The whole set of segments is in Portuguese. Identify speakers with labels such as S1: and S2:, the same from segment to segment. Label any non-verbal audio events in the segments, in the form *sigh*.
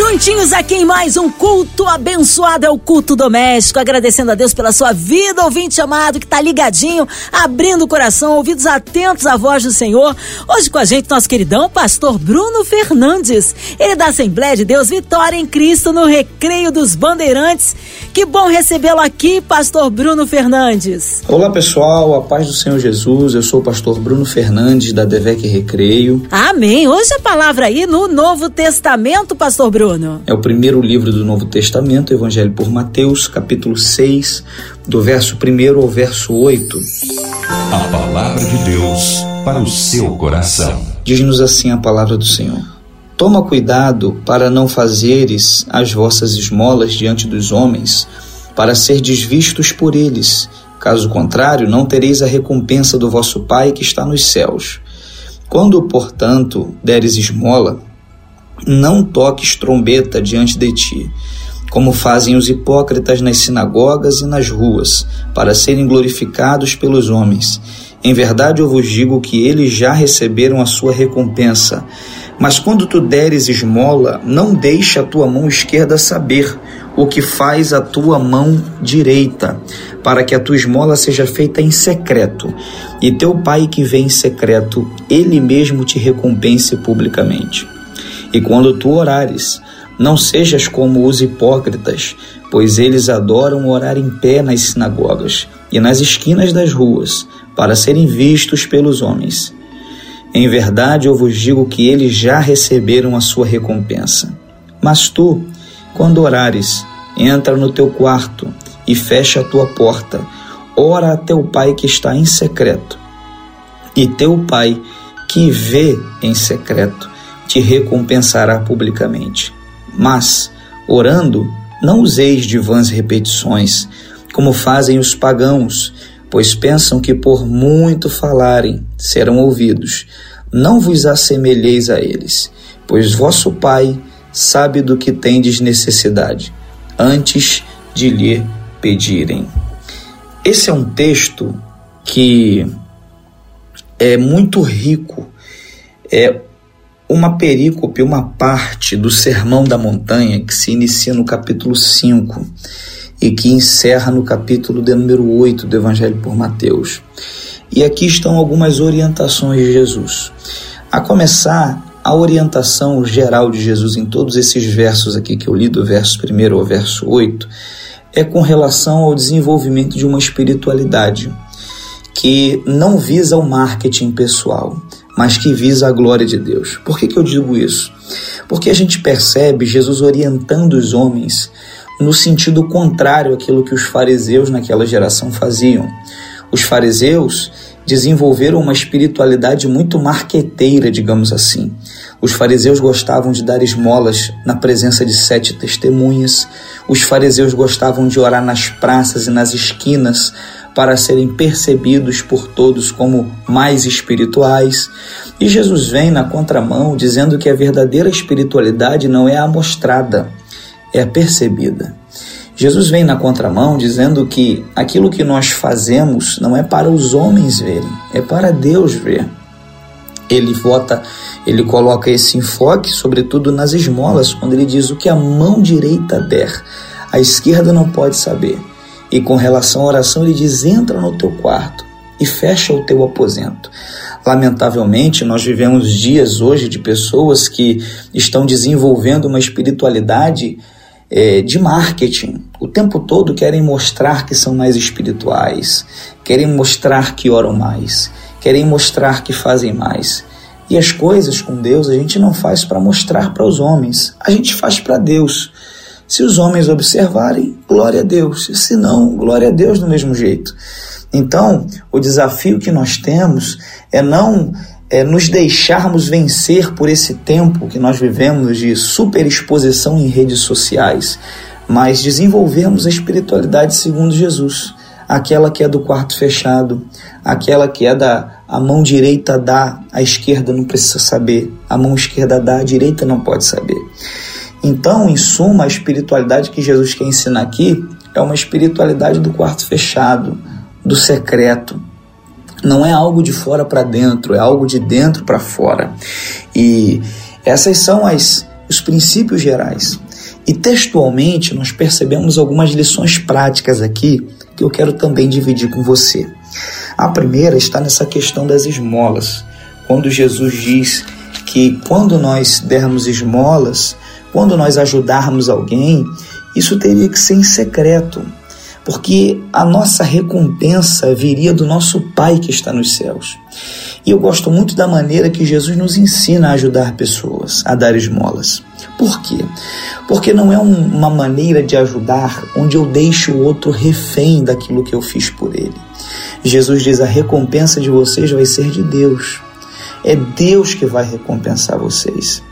S1: Juntinhos aqui em mais um culto abençoado, é o culto doméstico. Agradecendo a Deus pela sua vida, ouvinte amado que está ligadinho, abrindo o coração, ouvidos atentos à voz do Senhor. Hoje com a gente, nosso queridão pastor Bruno Fernandes. Ele é da Assembleia de Deus Vitória em Cristo no Recreio dos Bandeirantes. Que bom recebê-lo aqui, pastor Bruno Fernandes.
S2: Olá pessoal, a paz do Senhor Jesus. Eu sou o pastor Bruno Fernandes da Devec Recreio.
S1: Amém. Hoje a palavra aí no Novo Testamento, pastor Bruno. Bruno?
S2: É o primeiro livro do Novo Testamento, Evangelho por Mateus, capítulo 6, do verso 1 ao verso 8.
S3: A palavra de Deus para o seu coração.
S2: Diz-nos assim a palavra do Senhor. Toma cuidado para não fazeres as vossas esmolas diante dos homens, para ser desvistos por eles. Caso contrário, não tereis a recompensa do vosso Pai que está nos céus. Quando, portanto, deres esmola, não toques trombeta diante de ti, como fazem os hipócritas nas sinagogas e nas ruas, para serem glorificados pelos homens. Em verdade eu vos digo que eles já receberam a sua recompensa. Mas quando tu deres esmola, não deixe a tua mão esquerda saber o que faz a tua mão direita, para que a tua esmola seja feita em secreto, e teu pai que vem em secreto, ele mesmo te recompense publicamente. E quando tu orares, não sejas como os hipócritas, pois eles adoram orar em pé nas sinagogas e nas esquinas das ruas, para serem vistos pelos homens. Em verdade eu vos digo que eles já receberam a sua recompensa. Mas tu, quando orares, entra no teu quarto e fecha a tua porta, ora a teu pai que está em secreto. E teu pai que vê em secreto te recompensará publicamente. Mas, orando, não useis de vãs repetições, como fazem os pagãos, pois pensam que por muito falarem serão ouvidos. Não vos assemelheis a eles, pois vosso Pai sabe do que tendes necessidade, antes de lhe pedirem. Esse é um texto que é muito rico, é uma perícope, uma parte do Sermão da Montanha que se inicia no capítulo 5 e que encerra no capítulo de número 8 do Evangelho por Mateus. E aqui estão algumas orientações de Jesus. A começar, a orientação geral de Jesus em todos esses versos aqui que eu li, do verso 1 ao verso 8, é com relação ao desenvolvimento de uma espiritualidade que não visa o marketing pessoal, mas que visa a glória de Deus. Por que, que eu digo isso? Porque a gente percebe Jesus orientando os homens no sentido contrário àquilo que os fariseus naquela geração faziam. Os fariseus desenvolveram uma espiritualidade muito marqueteira, digamos assim. Os fariseus gostavam de dar esmolas na presença de sete testemunhas. Os fariseus gostavam de orar nas praças e nas esquinas para serem percebidos por todos como mais espirituais. E Jesus vem na contramão dizendo que a verdadeira espiritualidade não é a mostrada, é percebida. Jesus vem na contramão dizendo que aquilo que nós fazemos não é para os homens verem, é para Deus ver. Ele vota, ele coloca esse enfoque, sobretudo nas esmolas, quando ele diz o que a mão direita der, a esquerda não pode saber. E com relação à oração, ele diz: entra no teu quarto e fecha o teu aposento. Lamentavelmente, nós vivemos dias hoje de pessoas que estão desenvolvendo uma espiritualidade é, de marketing. O tempo todo querem mostrar que são mais espirituais, querem mostrar que oram mais, querem mostrar que fazem mais. E as coisas com Deus a gente não faz para mostrar para os homens, a gente faz para Deus. Se os homens observarem, glória a Deus. Se não, glória a Deus do mesmo jeito. Então, o desafio que nós temos é não é, nos deixarmos vencer por esse tempo que nós vivemos de superexposição em redes sociais, mas desenvolvermos a espiritualidade segundo Jesus, aquela que é do quarto fechado, aquela que é da a mão direita dá, a esquerda não precisa saber, a mão esquerda dá, a direita não pode saber. Então, em suma, a espiritualidade que Jesus quer ensinar aqui é uma espiritualidade do quarto fechado, do secreto. Não é algo de fora para dentro, é algo de dentro para fora. E essas são as, os princípios gerais. E textualmente nós percebemos algumas lições práticas aqui que eu quero também dividir com você. A primeira está nessa questão das esmolas. Quando Jesus diz que quando nós dermos esmolas, quando nós ajudarmos alguém, isso teria que ser em secreto, porque a nossa recompensa viria do nosso Pai que está nos céus. E eu gosto muito da maneira que Jesus nos ensina a ajudar pessoas, a dar esmolas. Por quê? Porque não é um, uma maneira de ajudar onde eu deixo o outro refém daquilo que eu fiz por ele. Jesus diz: a recompensa de vocês vai ser de Deus. É Deus que vai recompensar vocês.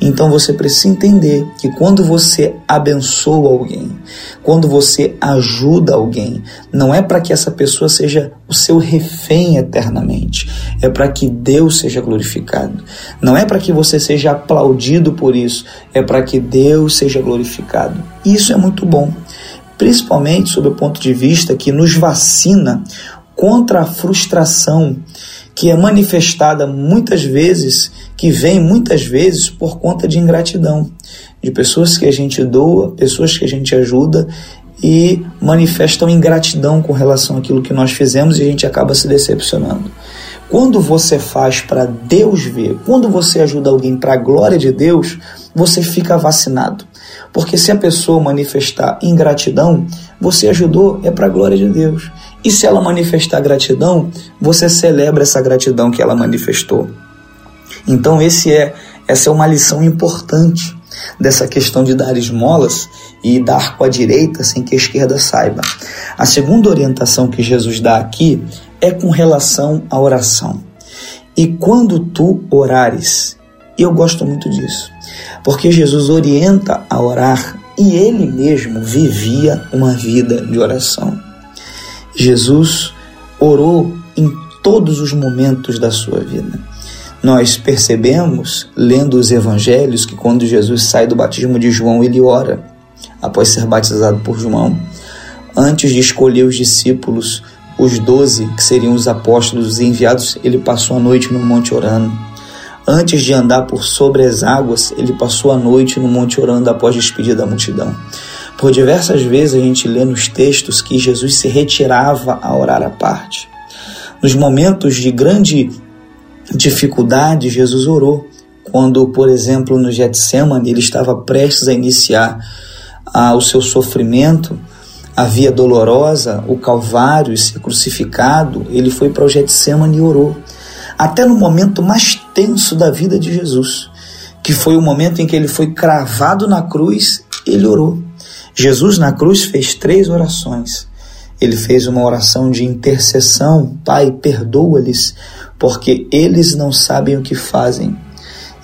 S2: Então você precisa entender que quando você abençoa alguém, quando você ajuda alguém, não é para que essa pessoa seja o seu refém eternamente, é para que Deus seja glorificado. Não é para que você seja aplaudido por isso, é para que Deus seja glorificado. Isso é muito bom, principalmente sob o ponto de vista que nos vacina contra a frustração que é manifestada muitas vezes, que vem muitas vezes por conta de ingratidão, de pessoas que a gente doa, pessoas que a gente ajuda e manifestam ingratidão com relação àquilo que nós fizemos e a gente acaba se decepcionando. Quando você faz para Deus ver, quando você ajuda alguém para a glória de Deus, você fica vacinado. Porque se a pessoa manifestar ingratidão, você ajudou, é para a glória de Deus. E se ela manifestar gratidão, você celebra essa gratidão que ela manifestou. Então esse é essa é uma lição importante dessa questão de dar esmolas e dar com a direita sem que a esquerda saiba. A segunda orientação que Jesus dá aqui é com relação à oração. E quando tu orares, e eu gosto muito disso, porque Jesus orienta a orar e ele mesmo vivia uma vida de oração. Jesus orou em todos os momentos da sua vida. Nós percebemos, lendo os evangelhos, que quando Jesus sai do batismo de João, ele ora, após ser batizado por João. Antes de escolher os discípulos, os doze, que seriam os apóstolos os enviados, ele passou a noite no monte orando. Antes de andar por sobre as águas, ele passou a noite no monte orando após despedir da multidão. Por diversas vezes a gente lê nos textos que Jesus se retirava a orar à parte. Nos momentos de grande dificuldade, Jesus orou. Quando, por exemplo, no Getsemane, ele estava prestes a iniciar ah, o seu sofrimento, a via dolorosa, o Calvário, e ser crucificado, ele foi para o Getsemane e orou. Até no momento mais tenso da vida de Jesus, que foi o momento em que ele foi cravado na cruz, ele orou. Jesus na cruz fez três orações. Ele fez uma oração de intercessão, Pai, perdoa-lhes, porque eles não sabem o que fazem.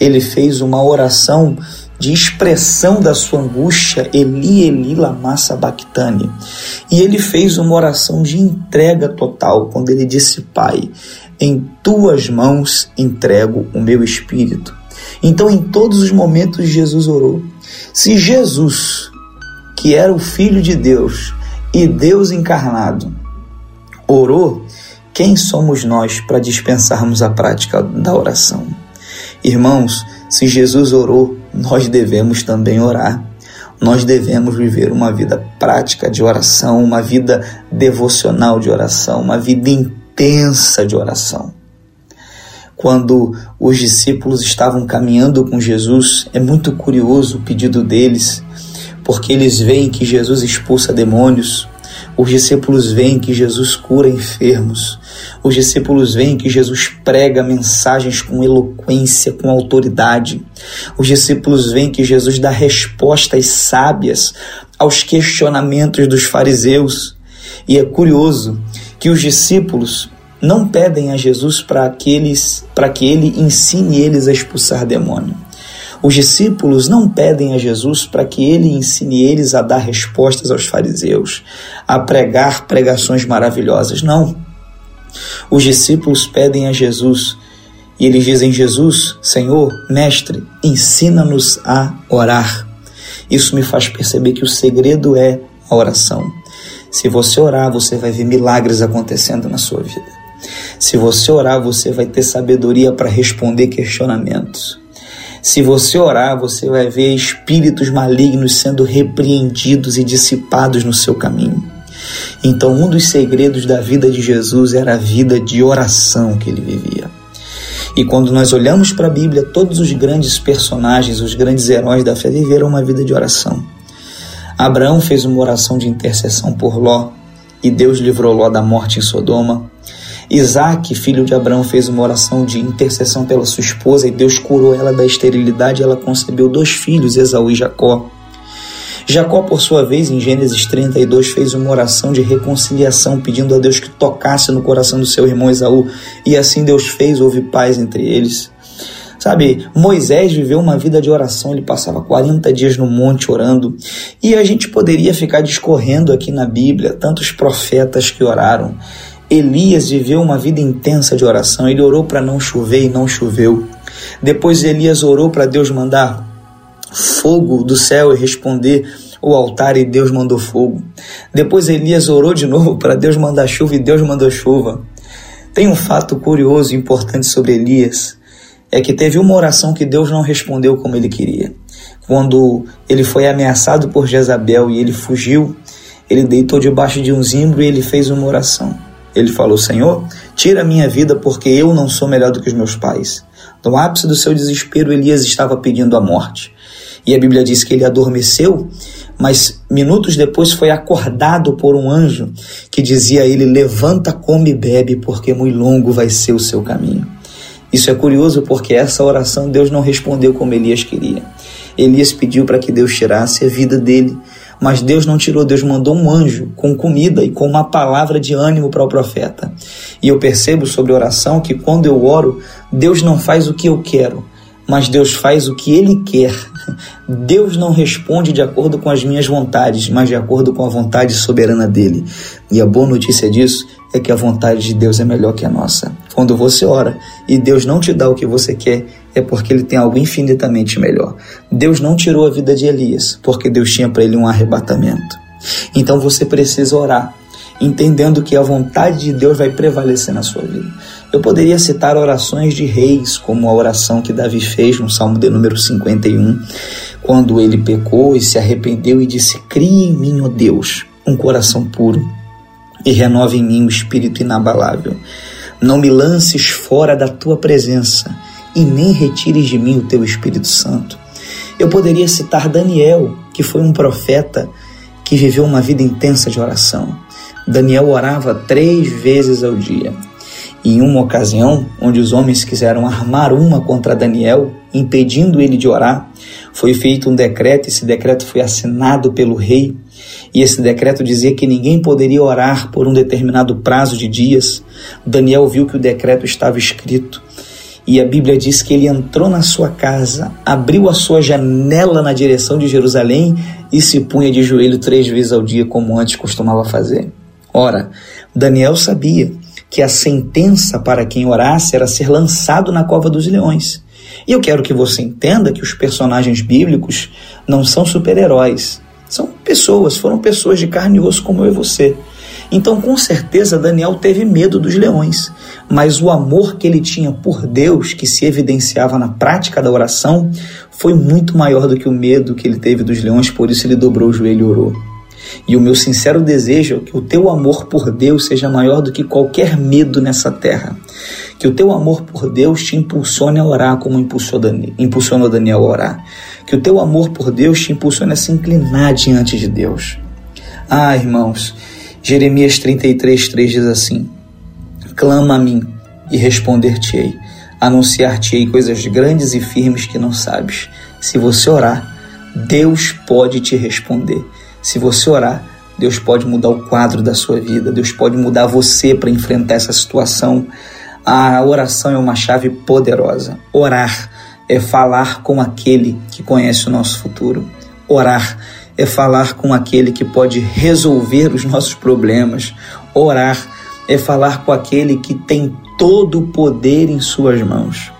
S2: Ele fez uma oração de expressão da sua angústia, Eli, Eli, lama sabachthani. E ele fez uma oração de entrega total, quando ele disse, Pai, em tuas mãos entrego o meu espírito. Então, em todos os momentos, Jesus orou. Se Jesus que era o Filho de Deus e Deus encarnado, orou, quem somos nós para dispensarmos a prática da oração? Irmãos, se Jesus orou, nós devemos também orar. Nós devemos viver uma vida prática de oração, uma vida devocional de oração, uma vida intensa de oração. Quando os discípulos estavam caminhando com Jesus, é muito curioso o pedido deles porque eles veem que Jesus expulsa demônios, os discípulos veem que Jesus cura enfermos, os discípulos veem que Jesus prega mensagens com eloquência, com autoridade, os discípulos veem que Jesus dá respostas sábias aos questionamentos dos fariseus. E é curioso que os discípulos não pedem a Jesus para que, que ele ensine eles a expulsar demônio. Os discípulos não pedem a Jesus para que ele ensine eles a dar respostas aos fariseus, a pregar pregações maravilhosas. Não. Os discípulos pedem a Jesus e eles dizem: Jesus, Senhor, Mestre, ensina-nos a orar. Isso me faz perceber que o segredo é a oração. Se você orar, você vai ver milagres acontecendo na sua vida. Se você orar, você vai ter sabedoria para responder questionamentos. Se você orar, você vai ver espíritos malignos sendo repreendidos e dissipados no seu caminho. Então, um dos segredos da vida de Jesus era a vida de oração que ele vivia. E quando nós olhamos para a Bíblia, todos os grandes personagens, os grandes heróis da fé viveram uma vida de oração. Abraão fez uma oração de intercessão por Ló e Deus livrou Ló da morte em Sodoma. Isaac, filho de Abraão, fez uma oração de intercessão pela sua esposa e Deus curou ela da esterilidade ela concebeu dois filhos, Esaú e Jacó. Jacó, por sua vez, em Gênesis 32, fez uma oração de reconciliação, pedindo a Deus que tocasse no coração do seu irmão Esaú, e assim Deus fez, houve paz entre eles. Sabe, Moisés viveu uma vida de oração, ele passava 40 dias no monte orando, e a gente poderia ficar discorrendo aqui na Bíblia tantos profetas que oraram. Elias viveu uma vida intensa de oração, ele orou para não chover e não choveu. Depois Elias orou para Deus mandar fogo do céu e responder o altar e Deus mandou fogo. Depois Elias orou de novo para Deus mandar chuva e Deus mandou chuva. Tem um fato curioso e importante sobre Elias, é que teve uma oração que Deus não respondeu como ele queria. Quando ele foi ameaçado por Jezabel e ele fugiu, ele deitou debaixo de um zimbro e ele fez uma oração. Ele falou: Senhor, tira a minha vida porque eu não sou melhor do que os meus pais. No ápice do seu desespero, Elias estava pedindo a morte. E a Bíblia diz que ele adormeceu, mas minutos depois foi acordado por um anjo que dizia a ele: Levanta, come e bebe, porque muito longo vai ser o seu caminho. Isso é curioso porque essa oração Deus não respondeu como Elias queria. Elias pediu para que Deus tirasse a vida dele, mas Deus não tirou, Deus mandou um anjo com comida e com uma palavra de ânimo para o profeta. E eu percebo sobre oração que quando eu oro, Deus não faz o que eu quero, mas Deus faz o que ele quer. *laughs* Deus não responde de acordo com as minhas vontades, mas de acordo com a vontade soberana dele. E a boa notícia disso é que a vontade de Deus é melhor que a nossa. Quando você ora e Deus não te dá o que você quer, é porque ele tem algo infinitamente melhor. Deus não tirou a vida de Elias, porque Deus tinha para ele um arrebatamento. Então você precisa orar, entendendo que a vontade de Deus vai prevalecer na sua vida. Eu poderia citar orações de reis, como a oração que Davi fez no Salmo de número 51, quando ele pecou e se arrependeu e disse: Cria em mim, ó Deus, um coração puro e renova em mim o espírito inabalável. Não me lances fora da tua presença e nem retires de mim o teu Espírito Santo. Eu poderia citar Daniel, que foi um profeta que viveu uma vida intensa de oração. Daniel orava três vezes ao dia. E em uma ocasião, onde os homens quiseram armar uma contra Daniel, impedindo ele de orar, foi feito um decreto, esse decreto foi assinado pelo rei, e esse decreto dizia que ninguém poderia orar por um determinado prazo de dias. Daniel viu que o decreto estava escrito, e a Bíblia diz que ele entrou na sua casa, abriu a sua janela na direção de Jerusalém e se punha de joelho três vezes ao dia, como antes costumava fazer. Ora, Daniel sabia que a sentença para quem orasse era ser lançado na cova dos leões. E eu quero que você entenda que os personagens bíblicos não são super-heróis. São pessoas, foram pessoas de carne e osso como eu e você. Então, com certeza, Daniel teve medo dos leões, mas o amor que ele tinha por Deus, que se evidenciava na prática da oração, foi muito maior do que o medo que ele teve dos leões, por isso ele dobrou o joelho e orou. E o meu sincero desejo é que o teu amor por Deus seja maior do que qualquer medo nessa terra. Que o teu amor por Deus te impulsione a orar como impulsionou Daniel a orar. Que o teu amor por Deus te impulsione a se inclinar diante de Deus. Ah, irmãos, Jeremias 33, 3 diz assim: Clama a mim e responder-te-ei, anunciar-te-ei coisas grandes e firmes que não sabes. Se você orar, Deus pode te responder. Se você orar, Deus pode mudar o quadro da sua vida, Deus pode mudar você para enfrentar essa situação. A oração é uma chave poderosa. Orar é falar com aquele que conhece o nosso futuro. Orar é falar com aquele que pode resolver os nossos problemas. Orar é falar com aquele que tem todo o poder em suas mãos.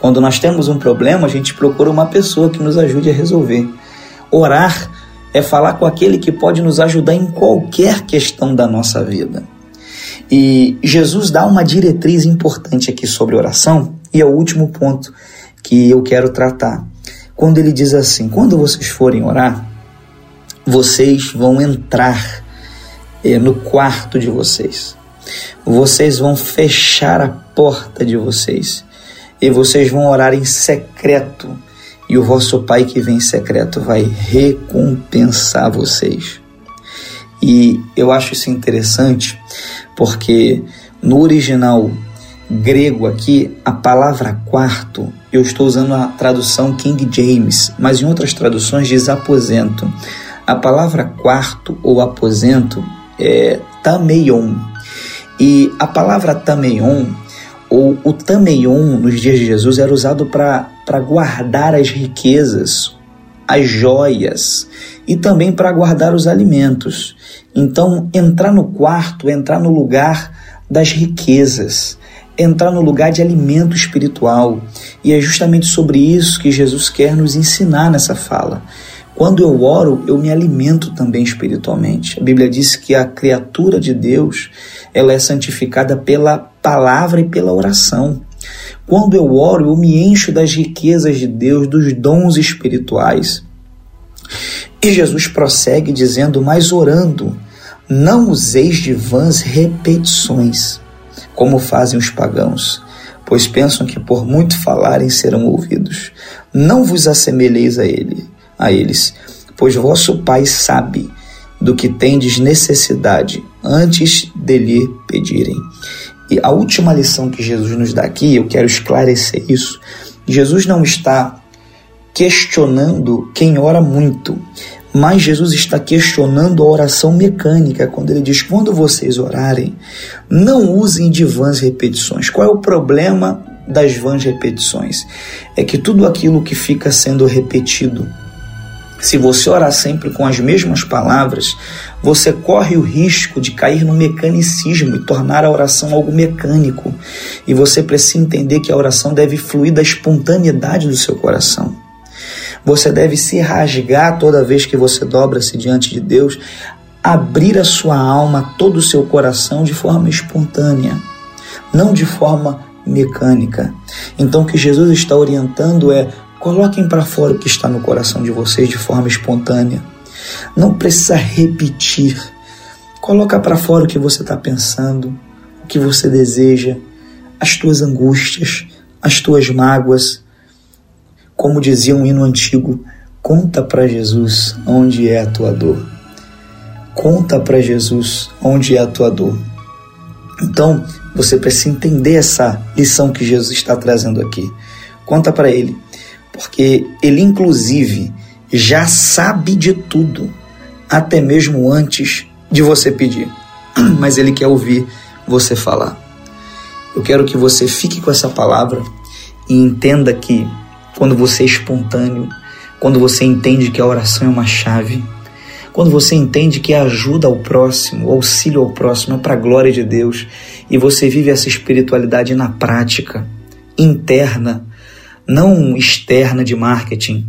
S2: Quando nós temos um problema, a gente procura uma pessoa que nos ajude a resolver. Orar é falar com aquele que pode nos ajudar em qualquer questão da nossa vida. E Jesus dá uma diretriz importante aqui sobre oração, e é o último ponto que eu quero tratar. Quando ele diz assim: quando vocês forem orar, vocês vão entrar é, no quarto de vocês, vocês vão fechar a porta de vocês e vocês vão orar em secreto, e o vosso Pai que vem em secreto vai recompensar vocês. E eu acho isso interessante porque no original grego aqui, a palavra quarto, eu estou usando a tradução King James, mas em outras traduções diz aposento. A palavra quarto ou aposento é tameion. E a palavra tameion ou o tameion nos dias de Jesus era usado para guardar as riquezas, as joias e também para guardar os alimentos. Então, entrar no quarto, entrar no lugar das riquezas, entrar no lugar de alimento espiritual. E é justamente sobre isso que Jesus quer nos ensinar nessa fala. Quando eu oro, eu me alimento também espiritualmente. A Bíblia diz que a criatura de Deus, ela é santificada pela palavra e pela oração. Quando eu oro, eu me encho das riquezas de Deus, dos dons espirituais. E Jesus prossegue dizendo: Mas orando, não useis de vãs repetições, como fazem os pagãos, pois pensam que por muito falarem serão ouvidos. Não vos assemelheis a ele a eles, pois vosso Pai sabe do que tendes necessidade antes de lhe pedirem. E a última lição que Jesus nos dá aqui, eu quero esclarecer isso. Jesus não está questionando quem ora muito, mas Jesus está questionando a oração mecânica quando ele diz: quando vocês orarem, não usem de vãs repetições. Qual é o problema das vãs repetições? É que tudo aquilo que fica sendo repetido se você orar sempre com as mesmas palavras, você corre o risco de cair no mecanicismo e tornar a oração algo mecânico. E você precisa entender que a oração deve fluir da espontaneidade do seu coração. Você deve se rasgar toda vez que você dobra-se diante de Deus, abrir a sua alma, todo o seu coração de forma espontânea, não de forma mecânica. Então, o que Jesus está orientando é Coloquem para fora o que está no coração de vocês de forma espontânea. Não precisa repetir. Coloca para fora o que você está pensando, o que você deseja, as tuas angústias, as tuas mágoas. Como dizia um hino antigo, conta para Jesus onde é a tua dor. Conta para Jesus onde é a tua dor. Então, você precisa entender essa lição que Jesus está trazendo aqui. Conta para ele porque ele, inclusive, já sabe de tudo, até mesmo antes de você pedir. *clears throat* Mas ele quer ouvir você falar. Eu quero que você fique com essa palavra e entenda que quando você é espontâneo, quando você entende que a oração é uma chave, quando você entende que a ajuda ao próximo, o auxílio ao próximo é para a glória de Deus e você vive essa espiritualidade na prática, interna, não externa de marketing.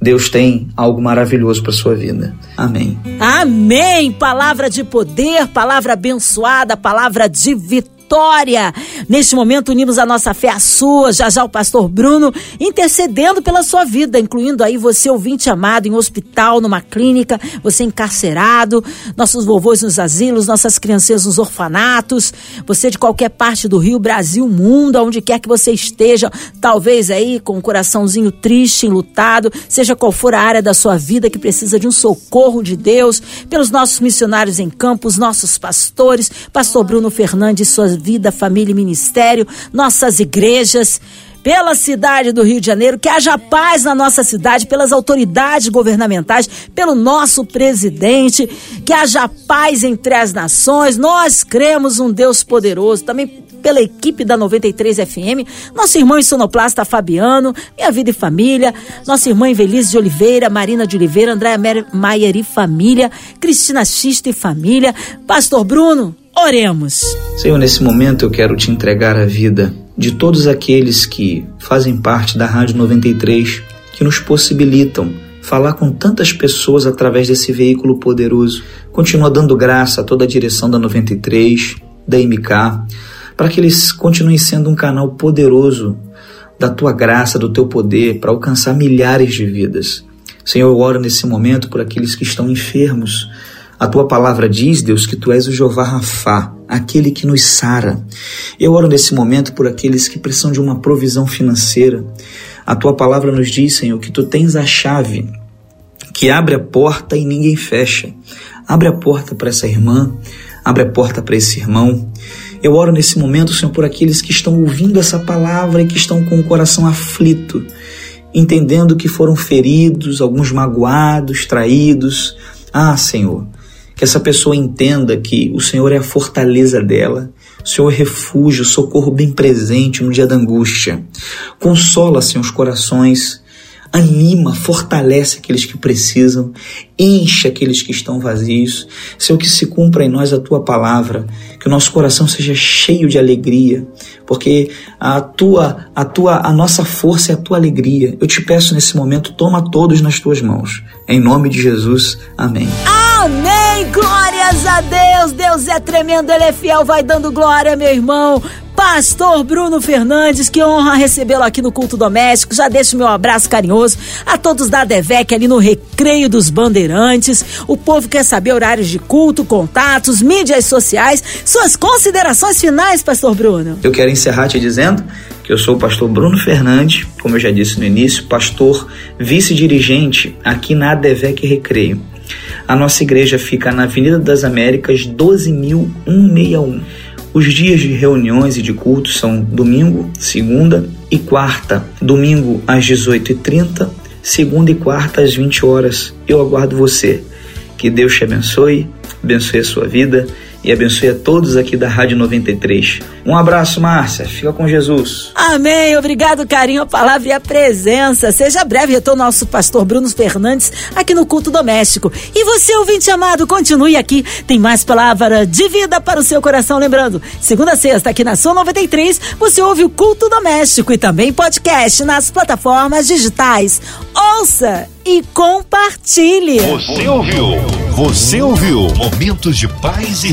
S2: Deus tem algo maravilhoso para sua vida. Amém.
S1: Amém. Palavra de poder, palavra abençoada, palavra de vitória vitória. Neste momento, unimos a nossa fé à sua, já já o pastor Bruno, intercedendo pela sua vida, incluindo aí você, ouvinte amado, em hospital, numa clínica, você encarcerado, nossos vovôs nos asilos, nossas crianças nos orfanatos, você de qualquer parte do Rio, Brasil, mundo, aonde quer que você esteja, talvez aí com um coraçãozinho triste, enlutado, seja qual for a área da sua vida que precisa de um socorro de Deus, pelos nossos missionários em campos, nossos pastores, pastor Bruno Fernandes, suas vida, família e ministério, nossas igrejas, pela cidade do Rio de Janeiro, que haja paz na nossa cidade, pelas autoridades governamentais, pelo nosso presidente, que haja paz entre as nações. Nós cremos um Deus poderoso, também pela equipe da 93 FM, nosso irmão em sonoplasta Fabiano, Minha Vida e Família, nossa irmã Invelise de Oliveira, Marina de Oliveira, Andréa Maier e Família, Cristina Xista e Família, Pastor Bruno, Oremos.
S2: Senhor, nesse momento eu quero te entregar a vida de todos aqueles que fazem parte da Rádio 93, que nos possibilitam falar com tantas pessoas através desse veículo poderoso. Continua dando graça a toda a direção da 93, da MK, para que eles continuem sendo um canal poderoso da tua graça, do teu poder, para alcançar milhares de vidas. Senhor, eu oro nesse momento por aqueles que estão enfermos. A tua palavra diz, Deus, que tu és o Jeová Rafá, aquele que nos sara. Eu oro nesse momento por aqueles que precisam de uma provisão financeira. A tua palavra nos diz, Senhor, que tu tens a chave que abre a porta e ninguém fecha. Abre a porta para essa irmã, abre a porta para esse irmão. Eu oro nesse momento, Senhor, por aqueles que estão ouvindo essa palavra e que estão com o coração aflito, entendendo que foram feridos, alguns magoados, traídos. Ah, Senhor, que essa pessoa entenda que o Senhor é a fortaleza dela, o Senhor é refúgio, socorro bem presente no dia da angústia. Consola, Senhor, os corações anima, fortalece aqueles que precisam, enche aqueles que estão vazios. Senhor, que se cumpra em nós a tua palavra, que o nosso coração seja cheio de alegria, porque a tua, a tua, a nossa força é a tua alegria. Eu te peço nesse momento, toma todos nas tuas mãos. Em nome de Jesus. Amém.
S1: Amém. Glórias a Deus. Deus é tremendo, ele é fiel, vai dando glória, meu irmão. Pastor Bruno Fernandes, que honra recebê-lo aqui no Culto Doméstico. Já deixo meu abraço carinhoso a todos da DEVEC ali no Recreio dos Bandeirantes. O povo quer saber horários de culto, contatos, mídias sociais. Suas considerações finais, Pastor Bruno.
S2: Eu quero encerrar te dizendo que eu sou o pastor Bruno Fernandes, como eu já disse no início, pastor vice-dirigente aqui na DEVEC Recreio. A nossa igreja fica na Avenida das Américas 12161. Os dias de reuniões e de cultos são domingo, segunda e quarta. Domingo às 18h30, segunda e quarta às 20 horas. Eu aguardo você. Que Deus te abençoe, abençoe a sua vida e abençoe a todos aqui da Rádio 93. Um abraço, Márcia. Fica com Jesus.
S1: Amém. Obrigado, carinho, a palavra e a presença. Seja breve retorno nosso pastor Bruno Fernandes aqui no Culto Doméstico. E você, ouvinte amado, continue aqui. Tem mais palavra de vida para o seu coração. Lembrando, segunda a sexta aqui na Sua 93, você ouve o Culto Doméstico e também podcast nas plataformas digitais. Ouça e compartilhe.
S3: Você ouviu? Você ouviu? Momentos de paz e